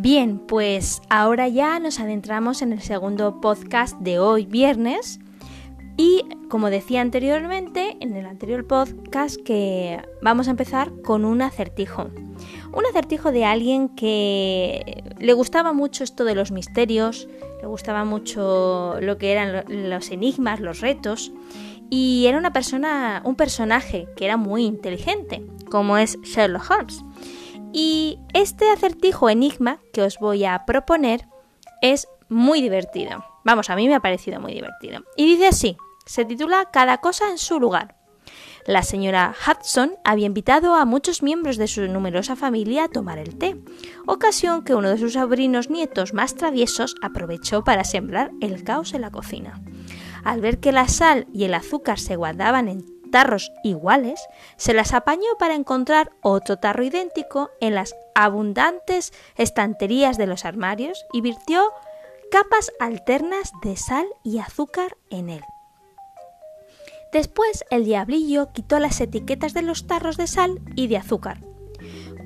Bien, pues ahora ya nos adentramos en el segundo podcast de hoy viernes y como decía anteriormente en el anterior podcast que vamos a empezar con un acertijo. Un acertijo de alguien que le gustaba mucho esto de los misterios, le gustaba mucho lo que eran los enigmas, los retos y era una persona, un personaje que era muy inteligente, como es Sherlock Holmes. Y este acertijo enigma que os voy a proponer es muy divertido. Vamos, a mí me ha parecido muy divertido. Y dice así, se titula Cada cosa en su lugar. La señora Hudson había invitado a muchos miembros de su numerosa familia a tomar el té, ocasión que uno de sus sobrinos nietos más traviesos aprovechó para sembrar el caos en la cocina. Al ver que la sal y el azúcar se guardaban en tarros iguales, se las apañó para encontrar otro tarro idéntico en las abundantes estanterías de los armarios y virtió capas alternas de sal y azúcar en él. Después el diablillo quitó las etiquetas de los tarros de sal y de azúcar.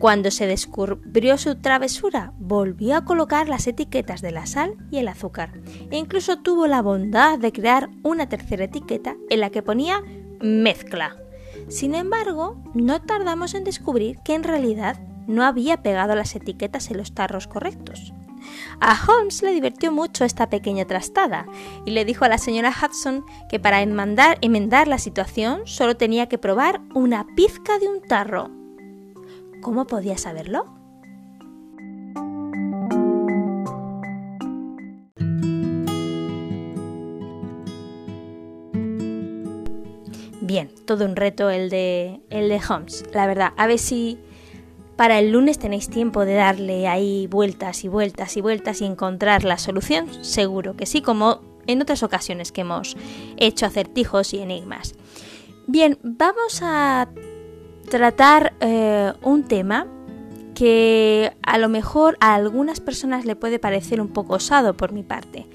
Cuando se descubrió su travesura, volvió a colocar las etiquetas de la sal y el azúcar, e incluso tuvo la bondad de crear una tercera etiqueta en la que ponía mezcla. Sin embargo, no tardamos en descubrir que en realidad no había pegado las etiquetas en los tarros correctos. A Holmes le divirtió mucho esta pequeña trastada y le dijo a la señora Hudson que para enmendar, la situación solo tenía que probar una pizca de un tarro. ¿Cómo podía saberlo? Bien, todo un reto el de, el de Holmes, la verdad. A ver si para el lunes tenéis tiempo de darle ahí vueltas y vueltas y vueltas y encontrar la solución. Seguro que sí, como en otras ocasiones que hemos hecho acertijos y enigmas. Bien, vamos a tratar eh, un tema que a lo mejor a algunas personas le puede parecer un poco osado por mi parte,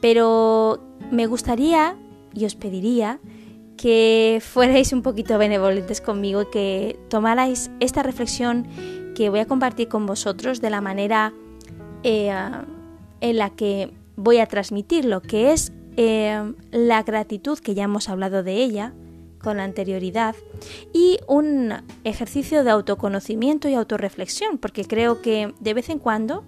pero me gustaría y os pediría que fuerais un poquito benevolentes conmigo y que tomarais esta reflexión que voy a compartir con vosotros de la manera eh, en la que voy a transmitirlo, que es eh, la gratitud, que ya hemos hablado de ella con anterioridad, y un ejercicio de autoconocimiento y autorreflexión, porque creo que de vez en cuando,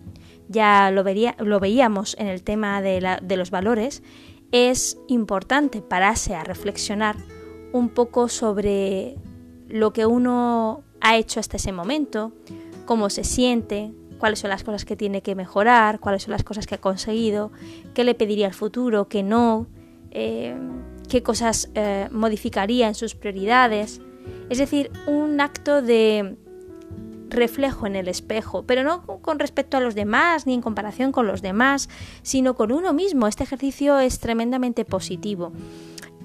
ya lo, lo veíamos en el tema de los valores, es importante pararse a reflexionar un poco sobre lo que uno ha hecho hasta ese momento, cómo se siente, cuáles son las cosas que tiene que mejorar, cuáles son las cosas que ha conseguido, qué le pediría al futuro, qué no, eh, qué cosas eh, modificaría en sus prioridades. Es decir, un acto de reflejo en el espejo, pero no con respecto a los demás ni en comparación con los demás, sino con uno mismo. Este ejercicio es tremendamente positivo.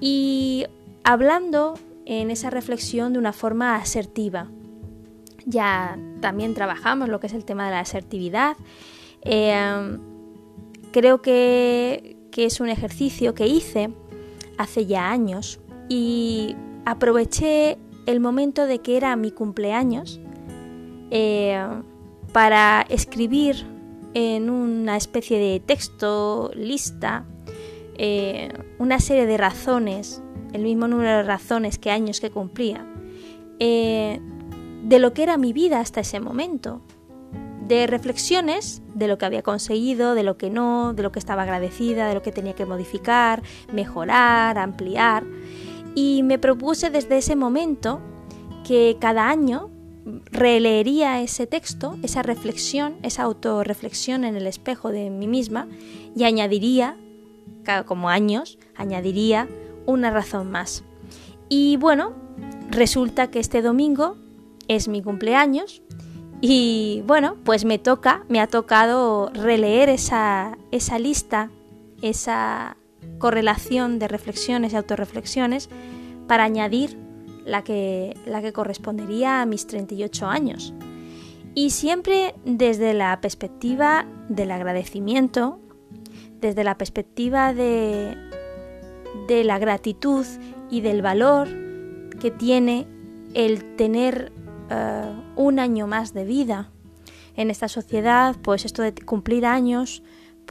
Y hablando en esa reflexión de una forma asertiva. Ya también trabajamos lo que es el tema de la asertividad. Eh, creo que, es un ejercicio que hice hace ya años y aproveché el momento de que era mi cumpleaños eh, para escribir en una especie de texto, lista, eh, una serie de razones, el mismo número de razones que años que cumplía, eh, de lo que era mi vida hasta ese momento, de reflexiones de lo que había conseguido, de lo que no, de lo que estaba agradecida, de lo que tenía que modificar, mejorar, ampliar. Y me propuse desde ese momento que cada año releería ese texto, esa reflexión, esa autorreflexión en el espejo de mí misma y añadiría, como años, añadiría una razón más. Y bueno, resulta que este domingo es mi cumpleaños y bueno, pues me toca, me ha tocado releer esa, esa lista, esa correlación de reflexiones y autorreflexiones para añadir la que, la que correspondería a mis 38 años. Y siempre desde la perspectiva del agradecimiento, desde la perspectiva de, de la gratitud y del valor que tiene el tener eh, un año más de vida, en esta sociedad, pues esto de cumplir años,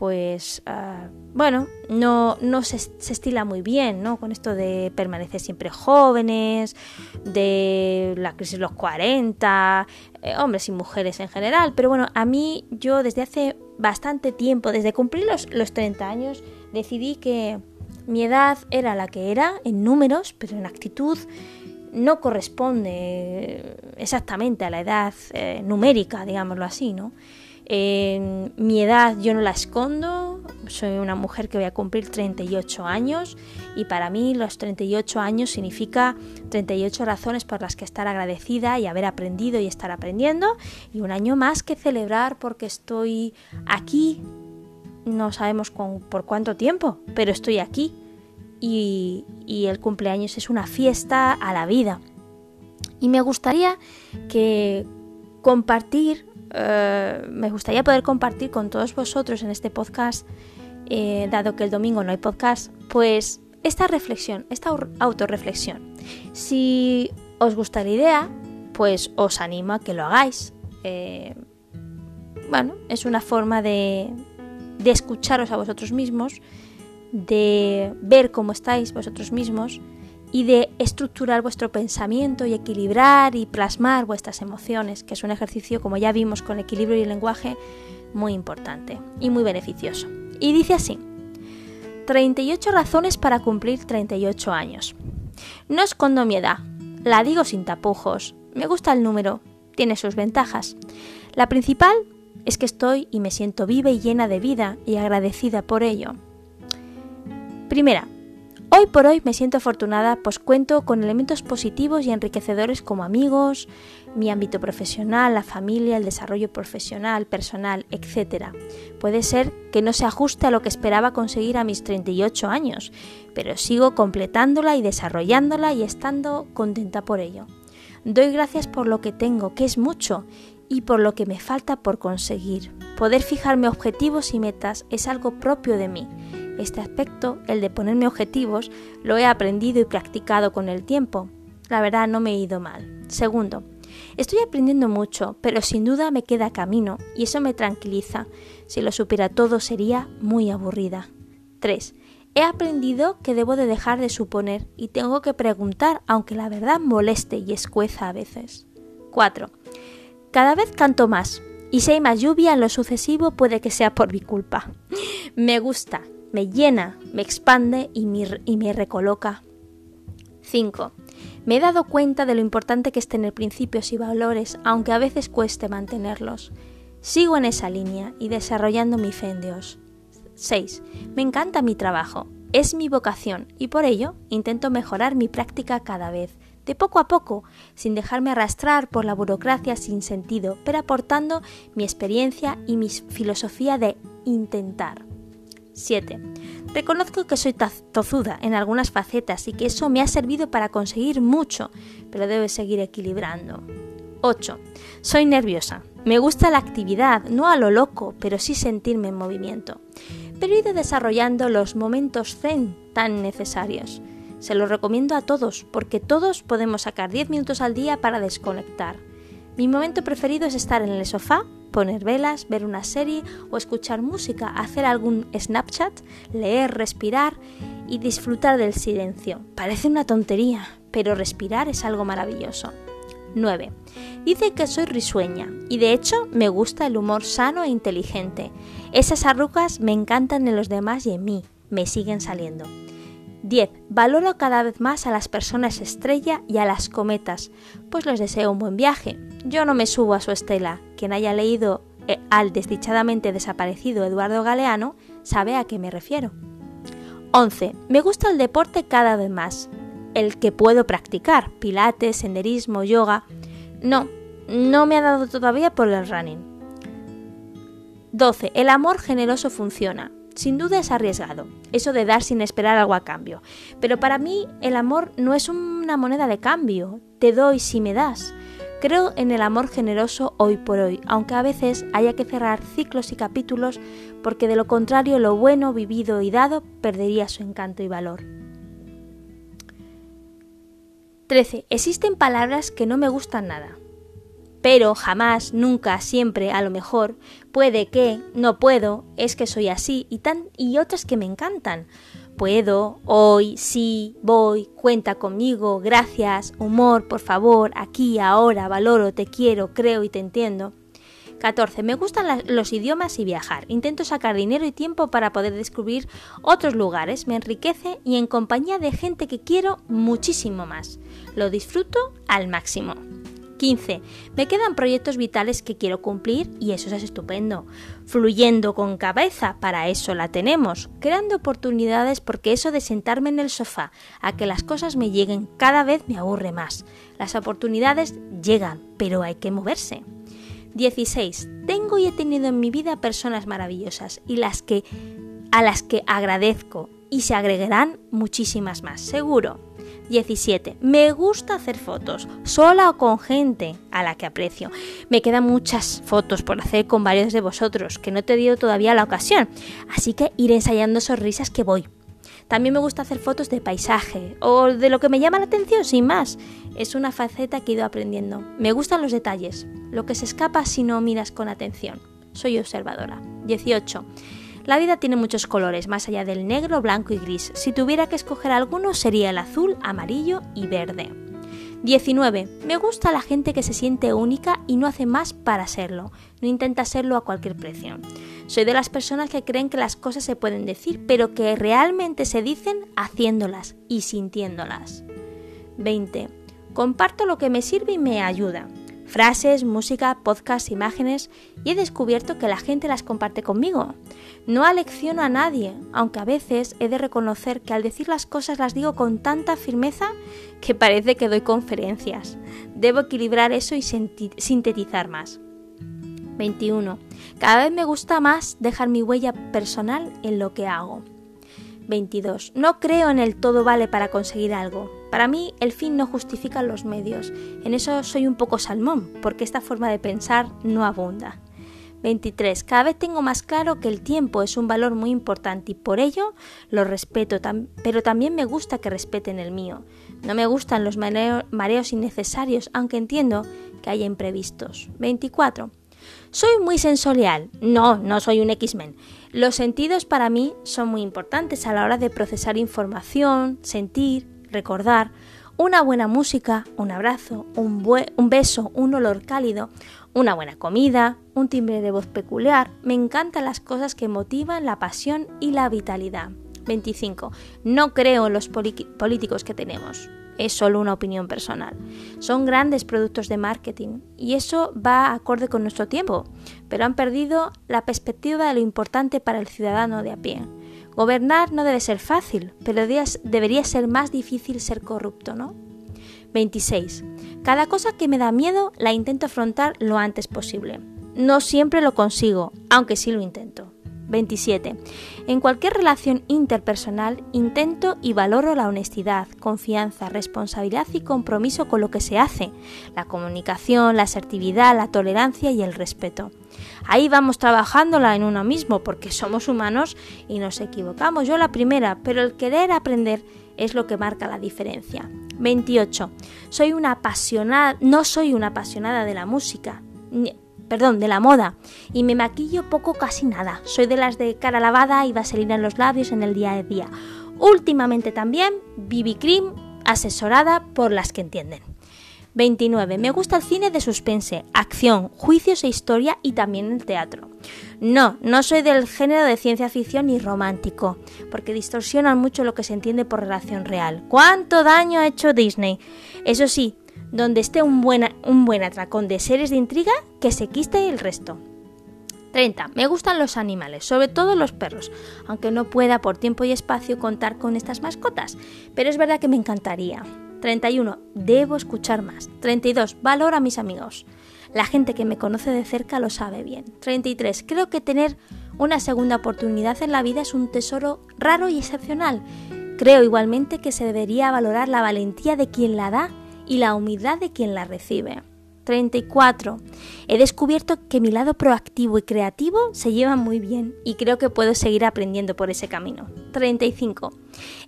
pues ah, bueno, no, no se, estila muy bien, ¿no? Con esto de permanecer siempre jóvenes, de la crisis de los 40, eh, hombres y mujeres en general. Pero bueno, a mí yo desde hace bastante tiempo, desde cumplir los, los 30 años, decidí que mi edad era la que era en números, pero en actitud no corresponde exactamente a la edad eh, numérica, digámoslo así, ¿no? Mi edad yo no la escondo, soy una mujer que voy a cumplir 38 años y para mí los 38 años significa 38 razones por las que estar agradecida y haber aprendido y estar aprendiendo y un año más que celebrar porque estoy aquí, no sabemos por cuánto tiempo, pero estoy aquí y, y el cumpleaños es una fiesta a la vida. Y me gustaría que compartir eh, me gustaría poder compartir con todos vosotros en este podcast, eh, dado que el domingo no hay podcast, pues esta reflexión, esta autorreflexión. Si os gusta la idea, pues os animo a que lo hagáis. Eh, bueno, es una forma de, de escucharos a vosotros mismos, de ver cómo estáis vosotros mismos y de estructurar vuestro pensamiento y equilibrar y plasmar vuestras emociones, que es un ejercicio, como ya vimos con equilibrio y lenguaje, muy importante y muy beneficioso. Y dice así, 38 razones para cumplir 38 años. No escondo mi edad, la digo sin tapujos, me gusta el número, tiene sus ventajas. La principal es que estoy y me siento viva y llena de vida y agradecida por ello. Primera, Hoy por hoy me siento afortunada pues cuento con elementos positivos y enriquecedores como amigos, mi ámbito profesional, la familia, el desarrollo profesional, personal, etc. Puede ser que no se ajuste a lo que esperaba conseguir a mis 38 años, pero sigo completándola y desarrollándola y estando contenta por ello. Doy gracias por lo que tengo, que es mucho, y por lo que me falta por conseguir. Poder fijarme objetivos y metas es algo propio de mí este aspecto, el de ponerme objetivos, lo he aprendido y practicado con el tiempo. La verdad no me he ido mal. Segundo, estoy aprendiendo mucho, pero sin duda me queda camino y eso me tranquiliza. Si lo supiera todo sería muy aburrida. 3. He aprendido que debo de dejar de suponer y tengo que preguntar, aunque la verdad moleste y escueza a veces. 4. Cada vez canto más, y si hay más lluvia en lo sucesivo puede que sea por mi culpa. Me gusta, me llena, me expande y me, y me recoloca. 5. Me he dado cuenta de lo importante que es tener principios y valores, aunque a veces cueste mantenerlos. Sigo en esa línea y desarrollando mi fe en Dios. 6. Me encanta mi trabajo, es mi vocación y por ello intento mejorar mi práctica cada vez, de poco a poco, sin dejarme arrastrar por la burocracia sin sentido, pero aportando mi experiencia y mi filosofía de intentar. 7. Reconozco que soy tozuda en algunas facetas y que eso me ha servido para conseguir mucho, pero debo seguir equilibrando. 8. Soy nerviosa. Me gusta la actividad, no a lo loco, pero sí sentirme en movimiento. Pero he ido desarrollando los momentos zen tan necesarios. Se los recomiendo a todos, porque todos podemos sacar 10 minutos al día para desconectar. Mi momento preferido es estar en el sofá poner velas, ver una serie o escuchar música, hacer algún Snapchat, leer, respirar y disfrutar del silencio. Parece una tontería, pero respirar es algo maravilloso. 9. Dice que soy risueña y de hecho me gusta el humor sano e inteligente. Esas arrugas me encantan en los demás y en mí, me siguen saliendo. 10. Valoro cada vez más a las personas estrella y a las cometas, pues les deseo un buen viaje. Yo no me subo a su estela. Quien haya leído eh, al desdichadamente desaparecido Eduardo Galeano sabe a qué me refiero. 11. Me gusta el deporte cada vez más. El que puedo practicar, pilates, senderismo, yoga. No, no me ha dado todavía por el running. 12. El amor generoso funciona. Sin duda es arriesgado, eso de dar sin esperar algo a cambio. Pero para mí el amor no es una moneda de cambio, te doy si me das. Creo en el amor generoso hoy por hoy, aunque a veces haya que cerrar ciclos y capítulos porque de lo contrario lo bueno vivido y dado perdería su encanto y valor. 13. Existen palabras que no me gustan nada. pero jamás, nunca, siempre, a lo mejor, puede que, no puedo, es que soy así y tan y otras que me encantan. Puedo, hoy, sí, voy, cuenta conmigo, gracias, humor, por favor, aquí, ahora, valoro, te quiero, creo y te entiendo. 14. Me gustan los idiomas y viajar. Intento sacar dinero y tiempo para poder descubrir otros lugares. Me enriquece y en compañía de gente que quiero muchísimo más. Lo disfruto al máximo. 15. Me quedan proyectos vitales que quiero cumplir y eso es estupendo. Fluyendo con cabeza, para eso la tenemos. Creando oportunidades porque eso de sentarme en el sofá a que las cosas me lleguen cada vez me aburre más. Las oportunidades llegan, pero hay que moverse. 16. Tengo y he tenido en mi vida personas maravillosas y las que a las que agradezco y se agregarán muchísimas más, seguro. 17. Me gusta hacer fotos, sola o con gente a la que aprecio. Me quedan muchas fotos por hacer con varios de vosotros, que no te he dado todavía la ocasión, así que iré ensayando sonrisas que voy. También me gusta hacer fotos de paisaje o de lo que me llama la atención, sin más. Es una faceta que he ido aprendiendo. Me gustan los detalles, lo que se escapa si no miras con atención. Soy observadora. 18. La vida tiene muchos colores, más allá del negro, blanco y gris. Si tuviera que escoger alguno sería el azul, amarillo y verde. 19. Me gusta la gente que se siente única y no hace más para serlo, no intenta serlo a cualquier precio. Soy de las personas que creen que las cosas se pueden decir, pero que realmente se dicen haciéndolas y sintiéndolas. 20. Comparto lo que me sirve y me ayuda frases, música, podcasts, imágenes y he descubierto que la gente las comparte conmigo. No alecciono a nadie, aunque a veces he de reconocer que al decir las cosas las digo con tanta firmeza que parece que doy conferencias. Debo equilibrar eso y sintetizar más. 21. Cada vez me gusta más dejar mi huella personal en lo que hago. 22. No creo en el todo vale para conseguir algo. Para mí el fin no justifica los medios. En eso soy un poco salmón, porque esta forma de pensar no abunda. 23. Cada vez tengo más claro que el tiempo es un valor muy importante y por ello lo respeto, pero también me gusta que respeten el mío. No me gustan los mareos innecesarios, aunque entiendo que haya imprevistos. 24. Soy muy sensorial. No, no soy un X-Men. Los sentidos para mí son muy importantes a la hora de procesar información, sentir, recordar. Una buena música, un abrazo, un, beso, un olor cálido, una buena comida, un timbre de voz peculiar. Me encantan las cosas que motivan la pasión y la vitalidad. 25. No creo en los políticos que tenemos es solo una opinión personal. Son grandes productos de marketing y eso va acorde con nuestro tiempo, pero han perdido la perspectiva de lo importante para el ciudadano de a pie. Gobernar no debe ser fácil, pero debería ser más difícil ser corrupto, ¿no? 26. Cada cosa que me da miedo la intento afrontar lo antes posible. No siempre lo consigo, aunque sí lo intento. 27. En cualquier relación interpersonal intento y valoro la honestidad, confianza, responsabilidad y compromiso con lo que se hace, la comunicación, la asertividad, la tolerancia y el respeto. Ahí vamos trabajándola en uno mismo porque somos humanos y nos equivocamos. Yo la primera, pero el querer aprender es lo que marca la diferencia. 28. Soy una apasionada, no soy una apasionada de la música perdón, de la moda, y me maquillo poco casi nada. Soy de las de cara lavada y vaselina en los labios en el día a día. Últimamente también BB Cream asesorada por las que entienden. 29. Me gusta el cine de suspense, acción, juicios e historia y también el teatro. No, no soy del género de ciencia ficción ni romántico, porque distorsionan mucho lo que se entiende por relación real. ¿Cuánto daño ha hecho Disney? Eso sí, donde esté un buen, un buen atracón de series de intriga, que se quiste el resto. 30. Me gustan los animales, sobre todo los perros, aunque no pueda por tiempo y espacio contar con estas mascotas, pero es verdad que me encantaría. 31. Debo escuchar más. 32. Valoro a mis amigos. La gente que me conoce de cerca lo sabe bien. 33. Creo que tener una segunda oportunidad en la vida es un tesoro raro y excepcional. Creo igualmente que se debería valorar la valentía de quien la da y la humildad de quien la recibe. 34. He descubierto que mi lado proactivo y creativo se lleva muy bien y creo que puedo seguir aprendiendo por ese camino. 35.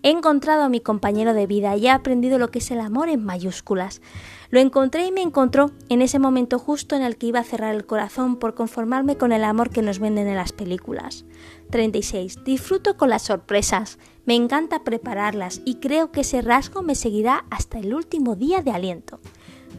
He encontrado a mi compañero de vida y he aprendido lo que es el amor en mayúsculas. Lo encontré y me encontró en ese momento justo en el que iba a cerrar el corazón por conformarme con el amor que nos venden en las películas. 36. Disfruto con las sorpresas. Me encanta prepararlas y creo que ese rasgo me seguirá hasta el último día de aliento.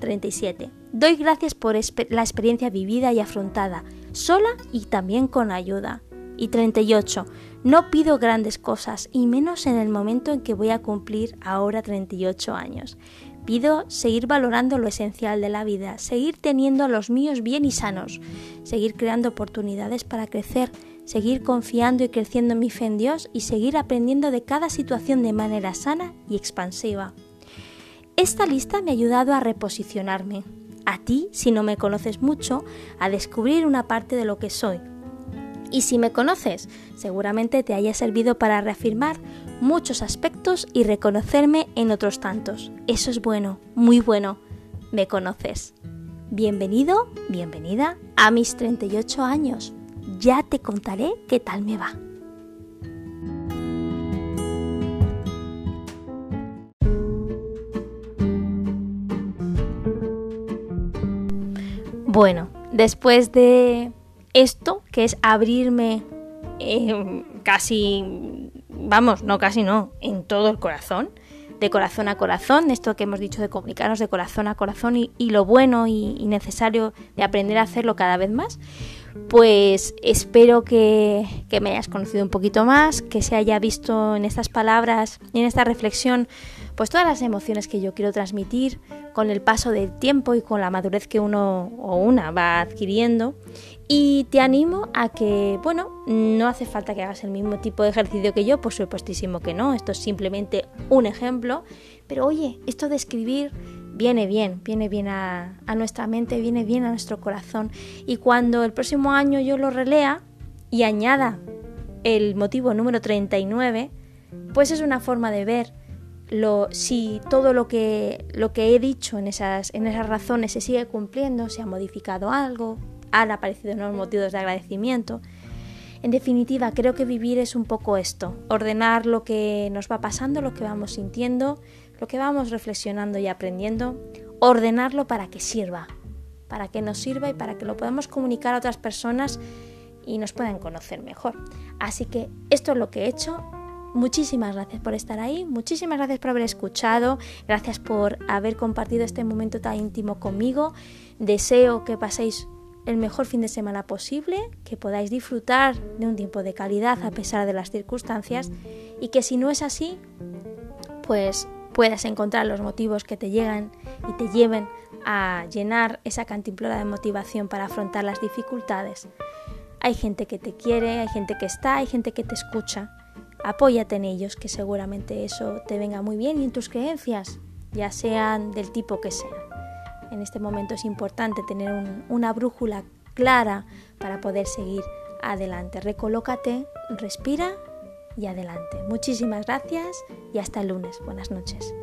37. Doy gracias por la experiencia vivida y afrontada, sola y también con ayuda. Y 38. No pido grandes cosas, y menos en el momento en que voy a cumplir ahora 38 años. Pido seguir valorando lo esencial de la vida, seguir teniendo a los míos bien y sanos, seguir creando oportunidades para crecer, seguir confiando y creciendo en mi fe en Dios y seguir aprendiendo de cada situación de manera sana y expansiva. Esta lista me ha ayudado a reposicionarme, a ti, si no me conoces mucho, a descubrir una parte de lo que soy, y si me conoces, seguramente te haya servido para reafirmar muchos aspectos y reconocerme en otros tantos. Eso es bueno, muy bueno. Me conoces. Bienvenido, bienvenida a mis 38 años. Ya te contaré qué tal me va. Bueno, después de esto, que es abrirme eh, casi, vamos, no casi no, en todo el corazón, de corazón a corazón, esto que hemos dicho de comunicarnos de corazón a corazón y, lo bueno y, y, necesario de aprender a hacerlo cada vez más, pues espero que, que me hayas conocido un poquito más, que se haya visto en estas palabras y en esta reflexión pues todas las emociones que yo quiero transmitir con el paso del tiempo y con la madurez que uno o una va adquiriendo. Y te animo a que, bueno, no hace falta que hagas el mismo tipo de ejercicio que yo, por supuestísimo que no, esto es simplemente un ejemplo, pero oye, esto de escribir viene bien, viene bien a, nuestra mente, viene bien a nuestro corazón. Y cuando el próximo año yo lo relea y añada el motivo número 39, pues es una forma de ver lo, si todo lo que, lo que he dicho en esas, en esas razones se sigue cumpliendo, se ha modificado algo, han aparecido nuevos motivos de agradecimiento. En definitiva, creo que vivir es un poco esto, ordenar lo que nos va pasando, lo que vamos sintiendo, lo que vamos reflexionando y aprendiendo, ordenarlo para que sirva, para que nos sirva y para que lo podamos comunicar a otras personas y nos puedan conocer mejor. Así que esto es lo que he hecho. Muchísimas gracias por estar ahí, muchísimas gracias por haber escuchado, gracias por haber compartido este momento tan íntimo conmigo. Deseo que paséis el mejor fin de semana posible, que podáis disfrutar de un tiempo de calidad a pesar de las circunstancias y que si no es así, pues puedas encontrar los motivos que te llegan y te lleven a llenar esa cantimplora de motivación para afrontar las dificultades. Hay gente que te quiere, hay gente que está, hay gente que te escucha. Apóyate en ellos, que seguramente eso te venga muy bien y en tus creencias, ya sean del tipo que sean. En este momento es importante tener una brújula clara para poder seguir adelante. Recolócate, respira y adelante. Muchísimas gracias y hasta el lunes. Buenas noches.